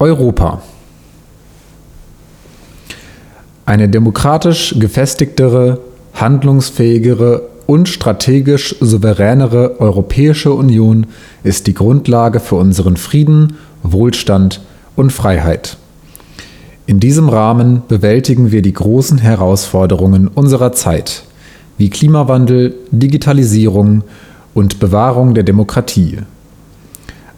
Europa. Eine demokratisch gefestigtere, handlungsfähigere und strategisch souveränere Europäische Union ist die Grundlage für unseren Frieden, Wohlstand und Freiheit. In diesem Rahmen bewältigen wir die großen Herausforderungen unserer Zeit, wie Klimawandel, Digitalisierung und Bewahrung der Demokratie.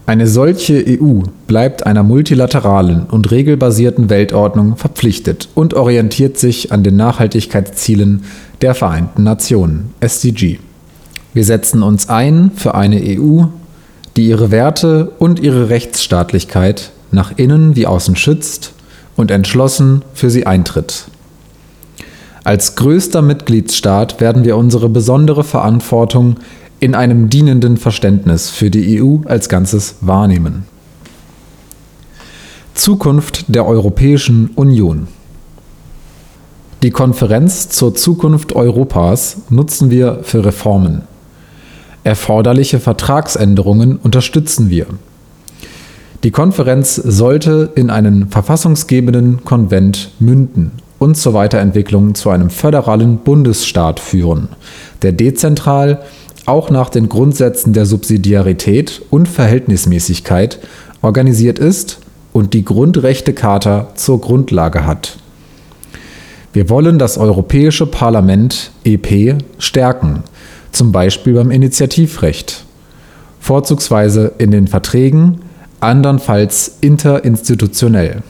Eine solche EU bleibt einer multilateralen und regelbasierten Weltordnung verpflichtet und orientiert sich an den Nachhaltigkeitszielen der Vereinten Nationen (SDG). Wir setzen uns ein für eine EU, die ihre Werte und ihre Rechtsstaatlichkeit nach innen wie außen schützt und entschlossen für sie eintritt. Als größter Mitgliedsstaat werden wir unsere besondere Verantwortung in einem dienenden Verständnis für die EU als Ganzes wahrnehmen. Zukunft der Europäischen Union Die Konferenz zur Zukunft Europas nutzen wir für Reformen. Erforderliche Vertragsänderungen unterstützen wir. Die Konferenz sollte in einen verfassungsgebenden Konvent münden und zur Weiterentwicklung zu einem föderalen Bundesstaat führen, der dezentral auch nach den Grundsätzen der Subsidiarität und Verhältnismäßigkeit organisiert ist und die Grundrechtecharta zur Grundlage hat. Wir wollen das Europäische Parlament EP stärken, zum Beispiel beim Initiativrecht, vorzugsweise in den Verträgen, andernfalls interinstitutionell.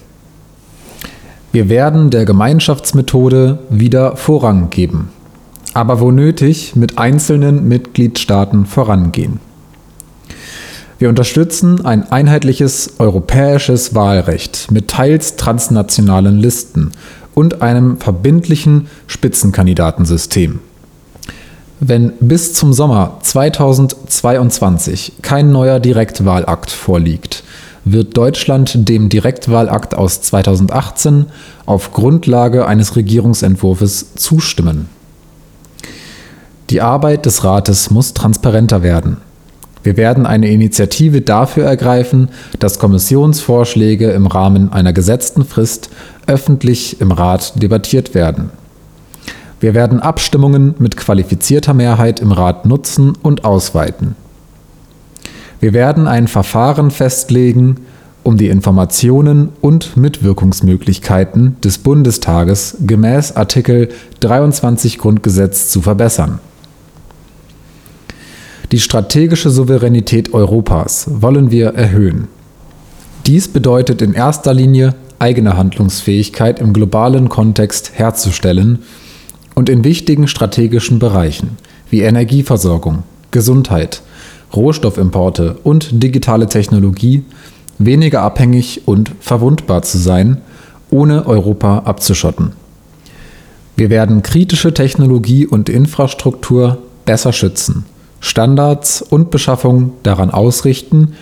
Wir werden der Gemeinschaftsmethode wieder Vorrang geben aber wo nötig mit einzelnen Mitgliedstaaten vorangehen. Wir unterstützen ein einheitliches europäisches Wahlrecht mit teils transnationalen Listen und einem verbindlichen Spitzenkandidatensystem. Wenn bis zum Sommer 2022 kein neuer Direktwahlakt vorliegt, wird Deutschland dem Direktwahlakt aus 2018 auf Grundlage eines Regierungsentwurfs zustimmen. Die Arbeit des Rates muss transparenter werden. Wir werden eine Initiative dafür ergreifen, dass Kommissionsvorschläge im Rahmen einer gesetzten Frist öffentlich im Rat debattiert werden. Wir werden Abstimmungen mit qualifizierter Mehrheit im Rat nutzen und ausweiten. Wir werden ein Verfahren festlegen, um die Informationen und Mitwirkungsmöglichkeiten des Bundestages gemäß Artikel 23 Grundgesetz zu verbessern. Die strategische Souveränität Europas wollen wir erhöhen. Dies bedeutet in erster Linie, eigene Handlungsfähigkeit im globalen Kontext herzustellen und in wichtigen strategischen Bereichen wie Energieversorgung, Gesundheit, Rohstoffimporte und digitale Technologie weniger abhängig und verwundbar zu sein, ohne Europa abzuschotten. Wir werden kritische Technologie und Infrastruktur besser schützen Standards und Beschaffung daran ausrichten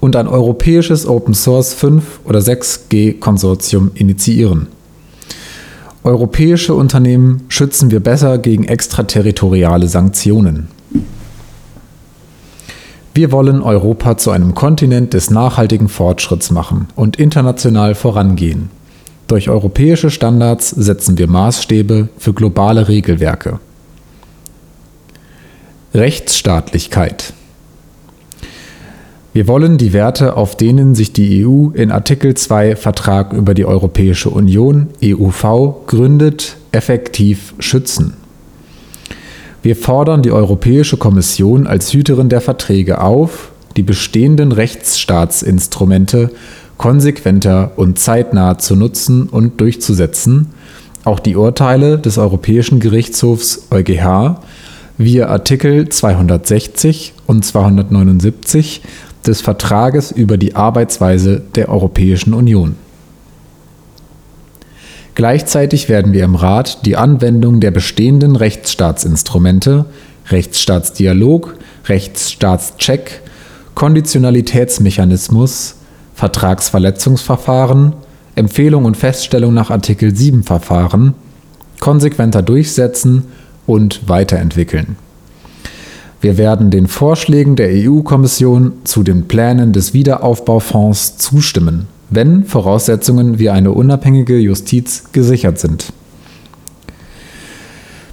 und ein europäisches Open Source 5 oder 6G Konsortium initiieren. Europäische Unternehmen schützen wir besser gegen extraterritoriale Sanktionen. Wir wollen Europa zu einem Kontinent des nachhaltigen Fortschritts machen und international vorangehen. Durch europäische Standards setzen wir Maßstäbe für globale Regelwerke. Rechtsstaatlichkeit. Wir wollen die Werte, auf denen sich die EU in Artikel 2 Vertrag über die Europäische Union EUV gründet, effektiv schützen. Wir fordern die Europäische Kommission als Hüterin der Verträge auf, die bestehenden Rechtsstaatsinstrumente konsequenter und zeitnah zu nutzen und durchzusetzen, auch die Urteile des Europäischen Gerichtshofs EuGH wir Artikel 260 und 279 des Vertrages über die Arbeitsweise der Europäischen Union. Gleichzeitig werden wir im Rat die Anwendung der bestehenden Rechtsstaatsinstrumente Rechtsstaatsdialog, Rechtsstaatscheck, Konditionalitätsmechanismus, Vertragsverletzungsverfahren, Empfehlung und Feststellung nach Artikel 7 Verfahren konsequenter durchsetzen und weiterentwickeln. Wir werden den Vorschlägen der EU-Kommission zu den Plänen des Wiederaufbaufonds zustimmen wenn Voraussetzungen wie eine unabhängige Justiz gesichert sind.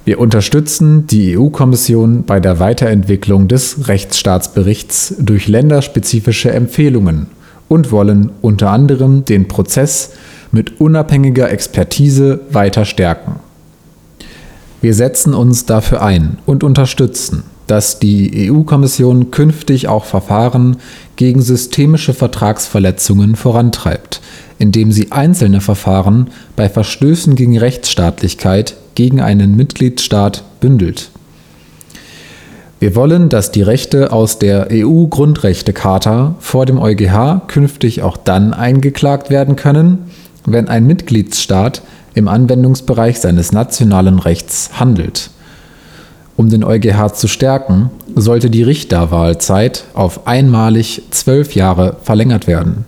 Wir unterstützen die EU-Kommission bei der Weiterentwicklung des Rechtsstaatsberichts durch länderspezifische Empfehlungen und wollen unter anderem den Prozess mit unabhängiger Expertise weiter stärken. Wir setzen uns dafür ein und unterstützen, dass die EU-Kommission künftig auch Verfahren gegen systemische Vertragsverletzungen vorantreibt, indem sie einzelne Verfahren bei Verstößen gegen Rechtsstaatlichkeit gegen einen Mitgliedstaat bündelt. Wir wollen, dass die Rechte aus der EU-Grundrechtecharta vor dem EuGH künftig auch dann eingeklagt werden können, wenn ein Mitgliedsstaat im Anwendungsbereich seines nationalen Rechts handelt. Um den EuGH zu stärken, sollte die Richterwahlzeit auf einmalig zwölf Jahre verlängert werden.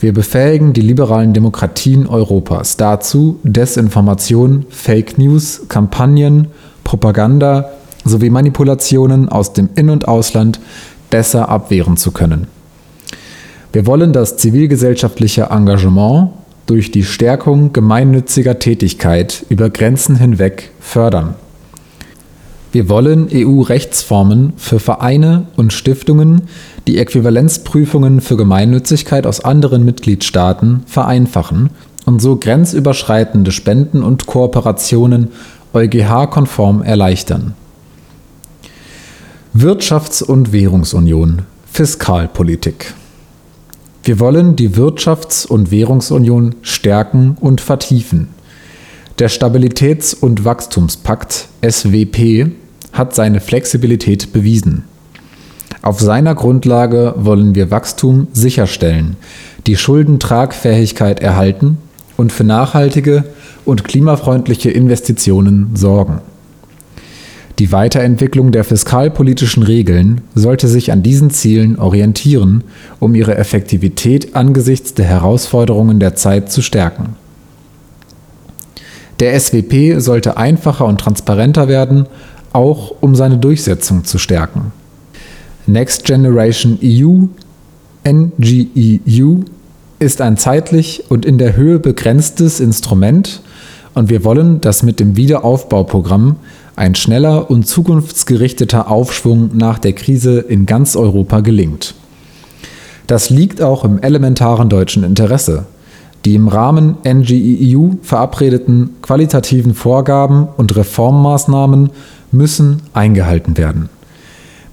Wir befähigen die liberalen Demokratien Europas dazu, Desinformation, Fake News, Kampagnen, Propaganda sowie Manipulationen aus dem In- und Ausland besser abwehren zu können. Wir wollen das zivilgesellschaftliche Engagement durch die Stärkung gemeinnütziger Tätigkeit über Grenzen hinweg fördern. Wir wollen EU-Rechtsformen für Vereine und Stiftungen, die Äquivalenzprüfungen für Gemeinnützigkeit aus anderen Mitgliedstaaten vereinfachen und so grenzüberschreitende Spenden und Kooperationen EuGH-konform erleichtern. Wirtschafts- und Währungsunion Fiskalpolitik Wir wollen die Wirtschafts- und Währungsunion stärken und vertiefen. Der Stabilitäts- und Wachstumspakt SWP hat seine Flexibilität bewiesen. Auf seiner Grundlage wollen wir Wachstum sicherstellen, die Schuldentragfähigkeit erhalten und für nachhaltige und klimafreundliche Investitionen sorgen. Die Weiterentwicklung der fiskalpolitischen Regeln sollte sich an diesen Zielen orientieren, um ihre Effektivität angesichts der Herausforderungen der Zeit zu stärken. Der SWP sollte einfacher und transparenter werden auch um seine Durchsetzung zu stärken. Next Generation EU, NGEU, ist ein zeitlich und in der Höhe begrenztes Instrument und wir wollen, dass mit dem Wiederaufbauprogramm ein schneller und zukunftsgerichteter Aufschwung nach der Krise in ganz Europa gelingt. Das liegt auch im elementaren deutschen Interesse. Die im Rahmen NGEU verabredeten qualitativen Vorgaben und Reformmaßnahmen müssen eingehalten werden.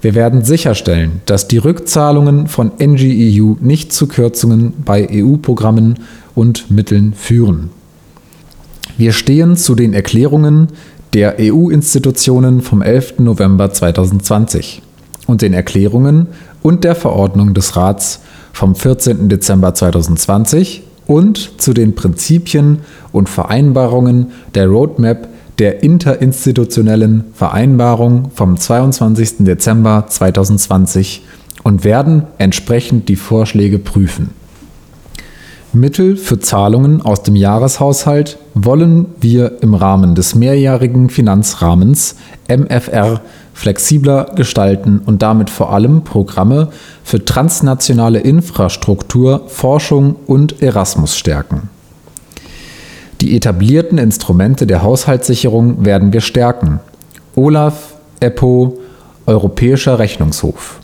Wir werden sicherstellen, dass die Rückzahlungen von NGEU nicht zu Kürzungen bei EU-Programmen und Mitteln führen. Wir stehen zu den Erklärungen der EU-Institutionen vom 11. November 2020 und den Erklärungen und der Verordnung des Rats vom 14. Dezember 2020 und zu den Prinzipien und Vereinbarungen der Roadmap der Interinstitutionellen Vereinbarung vom 22. Dezember 2020 und werden entsprechend die Vorschläge prüfen. Mittel für Zahlungen aus dem Jahreshaushalt wollen wir im Rahmen des mehrjährigen Finanzrahmens MFR flexibler gestalten und damit vor allem Programme für transnationale Infrastruktur, Forschung und Erasmus stärken. Die etablierten Instrumente der Haushaltssicherung werden wir stärken. Olaf, EPO, Europäischer Rechnungshof.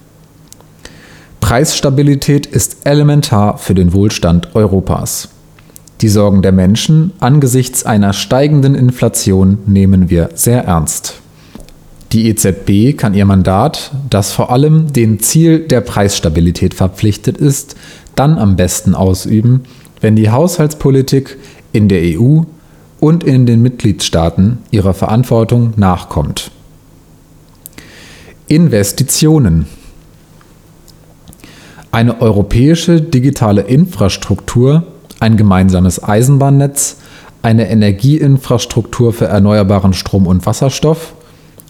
Preisstabilität ist elementar für den Wohlstand Europas. Die Sorgen der Menschen angesichts einer steigenden Inflation nehmen wir sehr ernst. Die EZB kann ihr Mandat, das vor allem dem Ziel der Preisstabilität verpflichtet ist, dann am besten ausüben, wenn die Haushaltspolitik in der EU und in den Mitgliedstaaten ihrer Verantwortung nachkommt. Investitionen Eine europäische digitale Infrastruktur, ein gemeinsames Eisenbahnnetz, eine Energieinfrastruktur für erneuerbaren Strom und Wasserstoff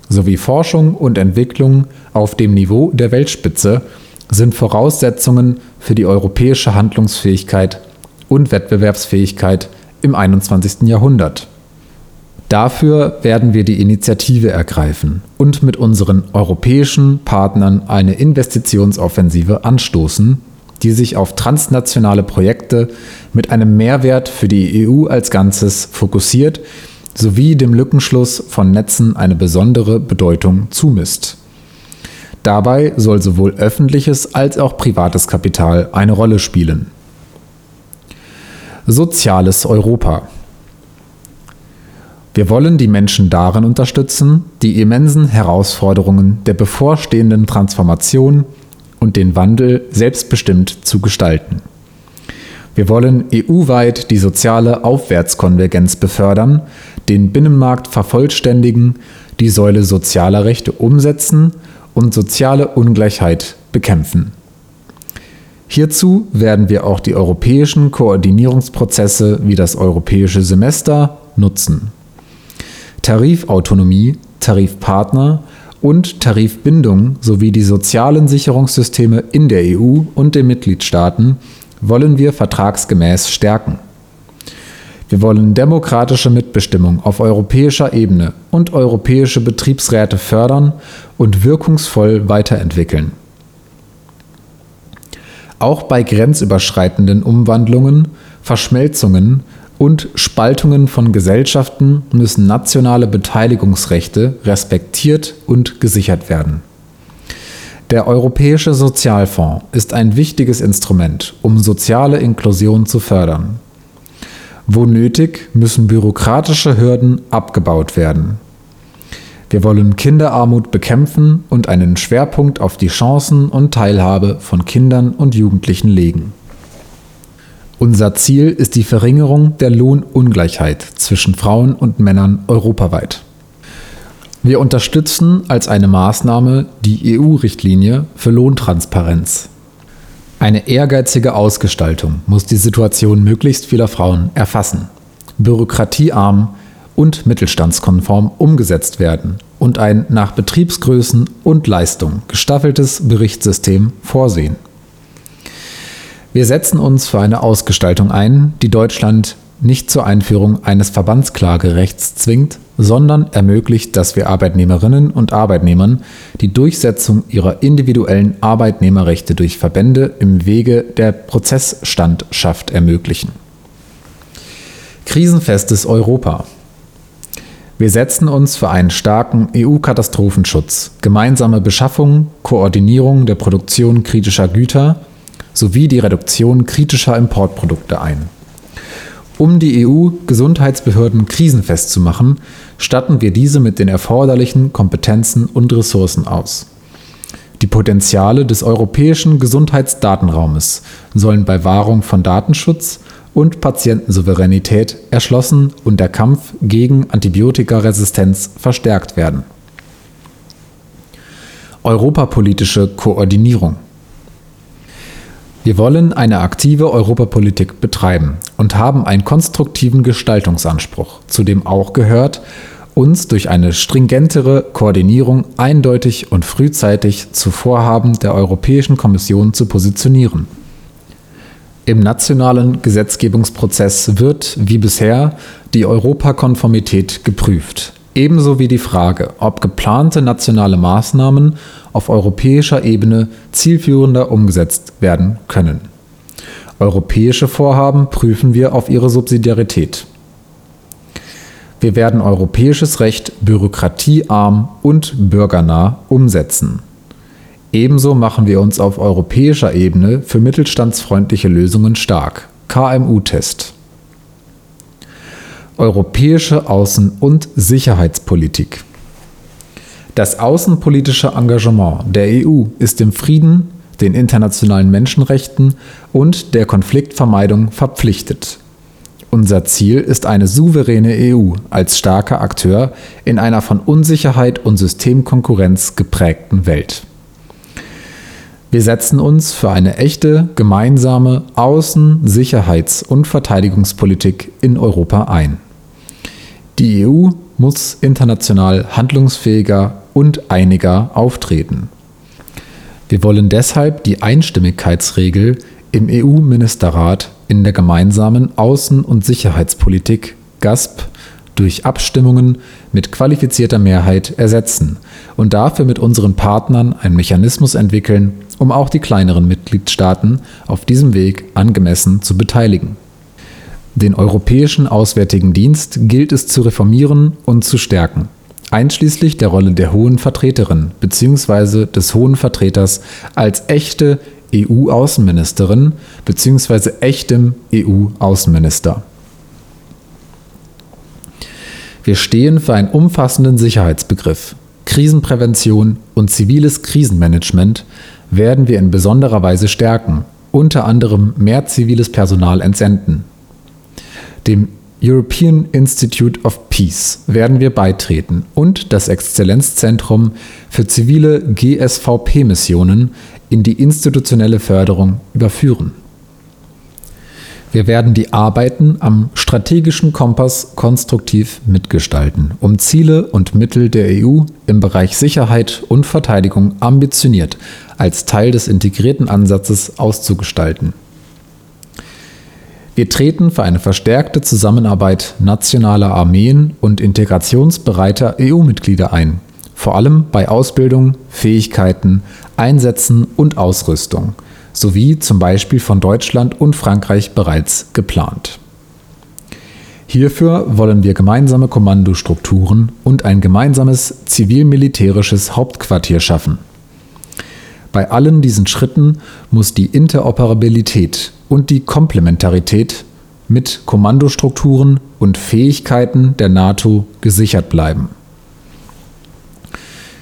sowie Forschung und Entwicklung auf dem Niveau der Weltspitze sind Voraussetzungen für die europäische Handlungsfähigkeit und Wettbewerbsfähigkeit im 21. Jahrhundert. Dafür werden wir die Initiative ergreifen und mit unseren europäischen Partnern eine Investitionsoffensive anstoßen, die sich auf transnationale Projekte mit einem Mehrwert für die EU als Ganzes fokussiert sowie dem Lückenschluss von Netzen eine besondere Bedeutung zumisst. Dabei soll sowohl öffentliches als auch privates Kapital eine Rolle spielen. Soziales Europa wir wollen die Menschen darin unterstützen, die immensen Herausforderungen der bevorstehenden Transformation und den Wandel selbstbestimmt zu gestalten. Wir wollen EU-weit die soziale Aufwärtskonvergenz befördern, den Binnenmarkt vervollständigen, die Säule sozialer Rechte umsetzen und soziale Ungleichheit bekämpfen. Hierzu werden wir auch die europäischen Koordinierungsprozesse wie das europäische Semester nutzen. Tarifautonomie, Tarifpartner und Tarifbindung sowie die sozialen Sicherungssysteme in der EU und den Mitgliedstaaten wollen wir vertragsgemäß stärken. Wir wollen demokratische Mitbestimmung auf europäischer Ebene und europäische Betriebsräte fördern und wirkungsvoll weiterentwickeln. Auch bei grenzüberschreitenden Umwandlungen, Verschmelzungen und Spaltungen von Gesellschaften müssen nationale Beteiligungsrechte respektiert und gesichert werden. Der Europäische Sozialfonds ist ein wichtiges Instrument, um soziale Inklusion zu fördern. Wo nötig, müssen bürokratische Hürden abgebaut werden. Wir wollen Kinderarmut bekämpfen und einen Schwerpunkt auf die Chancen und Teilhabe von Kindern und Jugendlichen legen. Unser Ziel ist die Verringerung der Lohnungleichheit zwischen Frauen und Männern europaweit. Wir unterstützen als eine Maßnahme die EU-Richtlinie für Lohntransparenz. Eine ehrgeizige Ausgestaltung muss die Situation möglichst vieler Frauen erfassen, bürokratiearm und mittelstandskonform umgesetzt werden und ein nach Betriebsgrößen und Leistung gestaffeltes Berichtssystem vorsehen. Wir setzen uns für eine Ausgestaltung ein, die Deutschland nicht zur Einführung eines Verbandsklagerechts zwingt, sondern ermöglicht, dass wir Arbeitnehmerinnen und Arbeitnehmern die Durchsetzung ihrer individuellen Arbeitnehmerrechte durch Verbände im Wege der Prozessstandschaft ermöglichen. Krisenfestes Europa. Wir setzen uns für einen starken EU-Katastrophenschutz, gemeinsame Beschaffung, Koordinierung der Produktion kritischer Güter sowie die Reduktion kritischer Importprodukte ein. Um die EU-Gesundheitsbehörden krisenfest zu machen, statten wir diese mit den erforderlichen Kompetenzen und Ressourcen aus. Die Potenziale des europäischen Gesundheitsdatenraumes sollen bei Wahrung von Datenschutz und Patientensouveränität erschlossen und der Kampf gegen Antibiotikaresistenz verstärkt werden. Europapolitische Koordinierung wir wollen eine aktive Europapolitik betreiben und haben einen konstruktiven Gestaltungsanspruch, zu dem auch gehört, uns durch eine stringentere Koordinierung eindeutig und frühzeitig zu Vorhaben der Europäischen Kommission zu positionieren. Im nationalen Gesetzgebungsprozess wird, wie bisher, die Europakonformität geprüft, ebenso wie die Frage, ob geplante nationale Maßnahmen auf europäischer Ebene zielführender umgesetzt werden können. Europäische Vorhaben prüfen wir auf ihre Subsidiarität. Wir werden europäisches Recht bürokratiearm und bürgernah umsetzen. Ebenso machen wir uns auf europäischer Ebene für mittelstandsfreundliche Lösungen stark. KMU-Test. Europäische Außen- und Sicherheitspolitik. Das außenpolitische Engagement der EU ist dem Frieden, den internationalen Menschenrechten und der Konfliktvermeidung verpflichtet. Unser Ziel ist eine souveräne EU als starker Akteur in einer von Unsicherheit und Systemkonkurrenz geprägten Welt. Wir setzen uns für eine echte gemeinsame Außen-, Sicherheits- und Verteidigungspolitik in Europa ein. Die EU muss international handlungsfähiger und einiger auftreten. Wir wollen deshalb die Einstimmigkeitsregel im EU-Ministerrat in der gemeinsamen Außen- und Sicherheitspolitik GASP durch Abstimmungen mit qualifizierter Mehrheit ersetzen und dafür mit unseren Partnern einen Mechanismus entwickeln, um auch die kleineren Mitgliedstaaten auf diesem Weg angemessen zu beteiligen. Den Europäischen Auswärtigen Dienst gilt es zu reformieren und zu stärken, einschließlich der Rolle der Hohen Vertreterin bzw. des Hohen Vertreters als echte EU-Außenministerin bzw. echtem EU-Außenminister. Wir stehen für einen umfassenden Sicherheitsbegriff. Krisenprävention und ziviles Krisenmanagement werden wir in besonderer Weise stärken, unter anderem mehr ziviles Personal entsenden. Dem European Institute of Peace werden wir beitreten und das Exzellenzzentrum für zivile GSVP-Missionen in die institutionelle Förderung überführen. Wir werden die Arbeiten am strategischen Kompass konstruktiv mitgestalten, um Ziele und Mittel der EU im Bereich Sicherheit und Verteidigung ambitioniert als Teil des integrierten Ansatzes auszugestalten. Wir treten für eine verstärkte Zusammenarbeit nationaler Armeen und integrationsbereiter EU-Mitglieder ein, vor allem bei Ausbildung, Fähigkeiten, Einsätzen und Ausrüstung, sowie zum Beispiel von Deutschland und Frankreich bereits geplant. Hierfür wollen wir gemeinsame Kommandostrukturen und ein gemeinsames zivil-militärisches Hauptquartier schaffen. Bei allen diesen Schritten muss die Interoperabilität und die Komplementarität mit Kommandostrukturen und Fähigkeiten der NATO gesichert bleiben.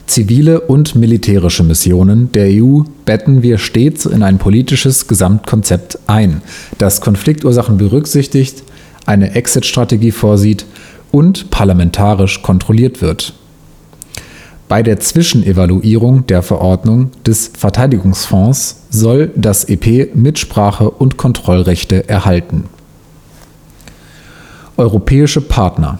Zivile und militärische Missionen der EU betten wir stets in ein politisches Gesamtkonzept ein, das Konfliktursachen berücksichtigt, eine Exit-Strategie vorsieht und parlamentarisch kontrolliert wird. Bei der Zwischenevaluierung der Verordnung des Verteidigungsfonds soll das EP Mitsprache und Kontrollrechte erhalten. Europäische Partner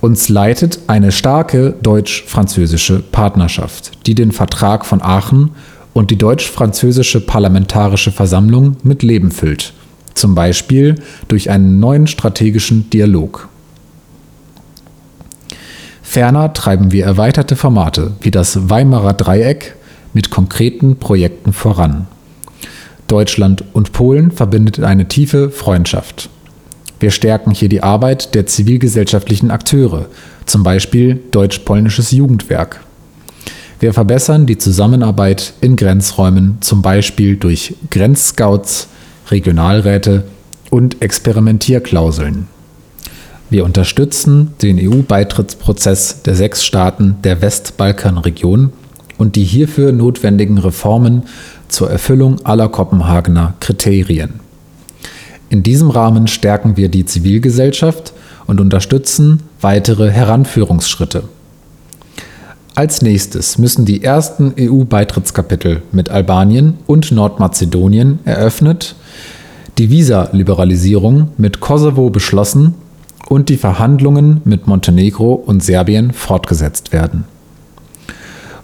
uns leitet eine starke deutsch-französische Partnerschaft, die den Vertrag von Aachen und die deutsch-französische Parlamentarische Versammlung mit Leben füllt, zum Beispiel durch einen neuen strategischen Dialog. Ferner treiben wir erweiterte Formate wie das Weimarer Dreieck mit konkreten Projekten voran. Deutschland und Polen verbindet eine tiefe Freundschaft. Wir stärken hier die Arbeit der zivilgesellschaftlichen Akteure, zum Beispiel Deutsch-Polnisches Jugendwerk. Wir verbessern die Zusammenarbeit in Grenzräumen, zum Beispiel durch Grenzscouts, Regionalräte und Experimentierklauseln. Wir unterstützen den EU-Beitrittsprozess der sechs Staaten der Westbalkanregion und die hierfür notwendigen Reformen zur Erfüllung aller Kopenhagener Kriterien. In diesem Rahmen stärken wir die Zivilgesellschaft und unterstützen weitere Heranführungsschritte. Als nächstes müssen die ersten EU-Beitrittskapitel mit Albanien und Nordmazedonien eröffnet, die Visa-Liberalisierung mit Kosovo beschlossen und die Verhandlungen mit Montenegro und Serbien fortgesetzt werden.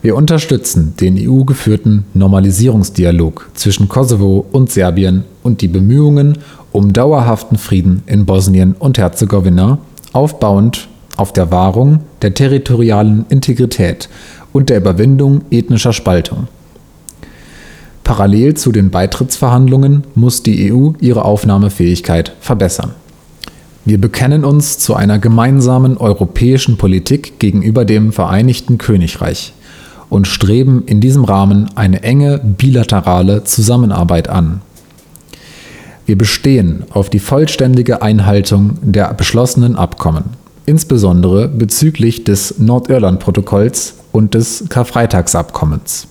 Wir unterstützen den EU-geführten Normalisierungsdialog zwischen Kosovo und Serbien und die Bemühungen um dauerhaften Frieden in Bosnien und Herzegowina, aufbauend auf der Wahrung der territorialen Integrität und der Überwindung ethnischer Spaltung. Parallel zu den Beitrittsverhandlungen muss die EU ihre Aufnahmefähigkeit verbessern. Wir bekennen uns zu einer gemeinsamen europäischen Politik gegenüber dem Vereinigten Königreich und streben in diesem Rahmen eine enge bilaterale Zusammenarbeit an. Wir bestehen auf die vollständige Einhaltung der beschlossenen Abkommen, insbesondere bezüglich des Nordirland-Protokolls und des Karfreitagsabkommens.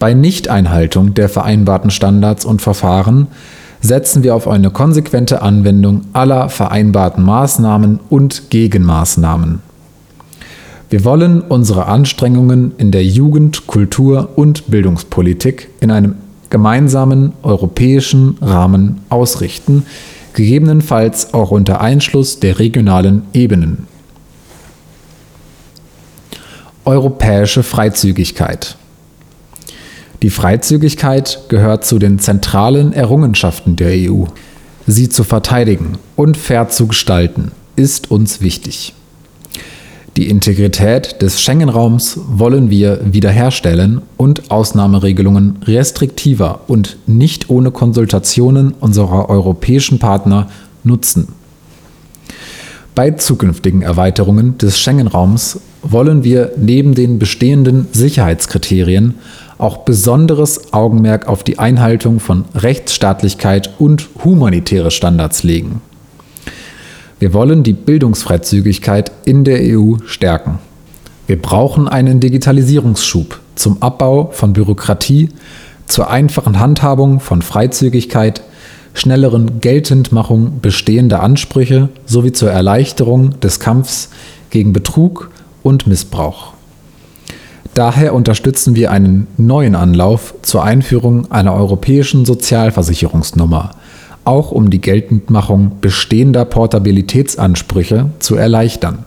Bei Nichteinhaltung der vereinbarten Standards und Verfahren setzen wir auf eine konsequente Anwendung aller vereinbarten Maßnahmen und Gegenmaßnahmen. Wir wollen unsere Anstrengungen in der Jugend-, Kultur- und Bildungspolitik in einem gemeinsamen europäischen Rahmen ausrichten, gegebenenfalls auch unter Einschluss der regionalen Ebenen. Europäische Freizügigkeit Die Freizügigkeit gehört zu den zentralen Errungenschaften der EU. Sie zu verteidigen und fair zu gestalten, ist uns wichtig. Die Integrität des Schengen-Raums wollen wir wiederherstellen und Ausnahmeregelungen restriktiver und nicht ohne Konsultationen unserer europäischen Partner nutzen. Bei zukünftigen Erweiterungen des Schengen-Raums wollen wir neben den bestehenden Sicherheitskriterien auch besonderes Augenmerk auf die Einhaltung von Rechtsstaatlichkeit und humanitäre Standards legen. Wir wollen die Bildungsfreizügigkeit in der EU stärken. Wir brauchen einen Digitalisierungsschub zum Abbau von Bürokratie, zur einfachen Handhabung von Freizügigkeit, schnelleren Geltendmachung bestehender Ansprüche sowie zur Erleichterung des Kampfs gegen Betrug und Missbrauch. Daher unterstützen wir einen neuen Anlauf zur Einführung einer europäischen Sozialversicherungsnummer, auch um die Geltendmachung bestehender Portabilitätsansprüche zu erleichtern.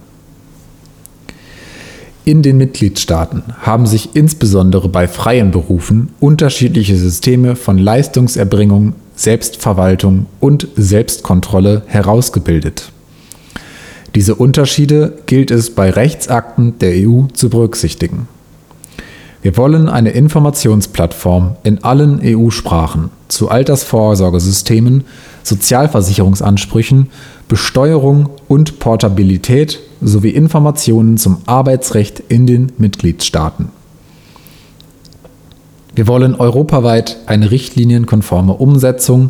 In den Mitgliedstaaten haben sich insbesondere bei freien Berufen unterschiedliche Systeme von Leistungserbringung, Selbstverwaltung und Selbstkontrolle herausgebildet. Diese Unterschiede gilt es bei Rechtsakten der EU zu berücksichtigen. Wir wollen eine Informationsplattform in allen EU-Sprachen zu Altersvorsorgesystemen, Sozialversicherungsansprüchen, Besteuerung und Portabilität sowie Informationen zum Arbeitsrecht in den Mitgliedstaaten. Wir wollen europaweit eine richtlinienkonforme Umsetzung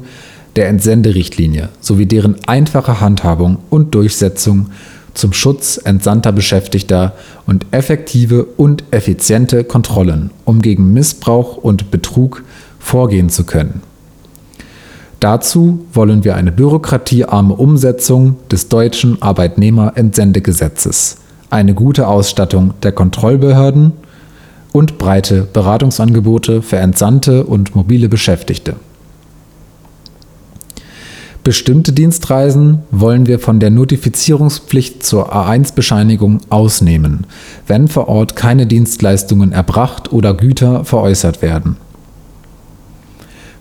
der Entsenderichtlinie sowie deren einfache Handhabung und Durchsetzung zum Schutz entsandter Beschäftigter und effektive und effiziente Kontrollen, um gegen Missbrauch und Betrug vorgehen zu können. Dazu wollen wir eine bürokratiearme Umsetzung des deutschen Arbeitnehmerentsendegesetzes, eine gute Ausstattung der Kontrollbehörden und breite Beratungsangebote für entsandte und mobile Beschäftigte. Bestimmte Dienstreisen wollen wir von der Notifizierungspflicht zur A1-Bescheinigung ausnehmen, wenn vor Ort keine Dienstleistungen erbracht oder Güter veräußert werden.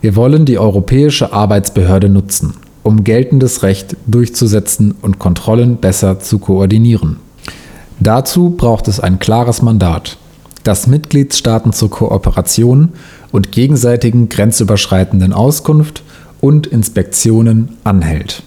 Wir wollen die Europäische Arbeitsbehörde nutzen, um geltendes Recht durchzusetzen und Kontrollen besser zu koordinieren. Dazu braucht es ein klares Mandat, das Mitgliedstaaten zur Kooperation und gegenseitigen grenzüberschreitenden Auskunft und Inspektionen anhält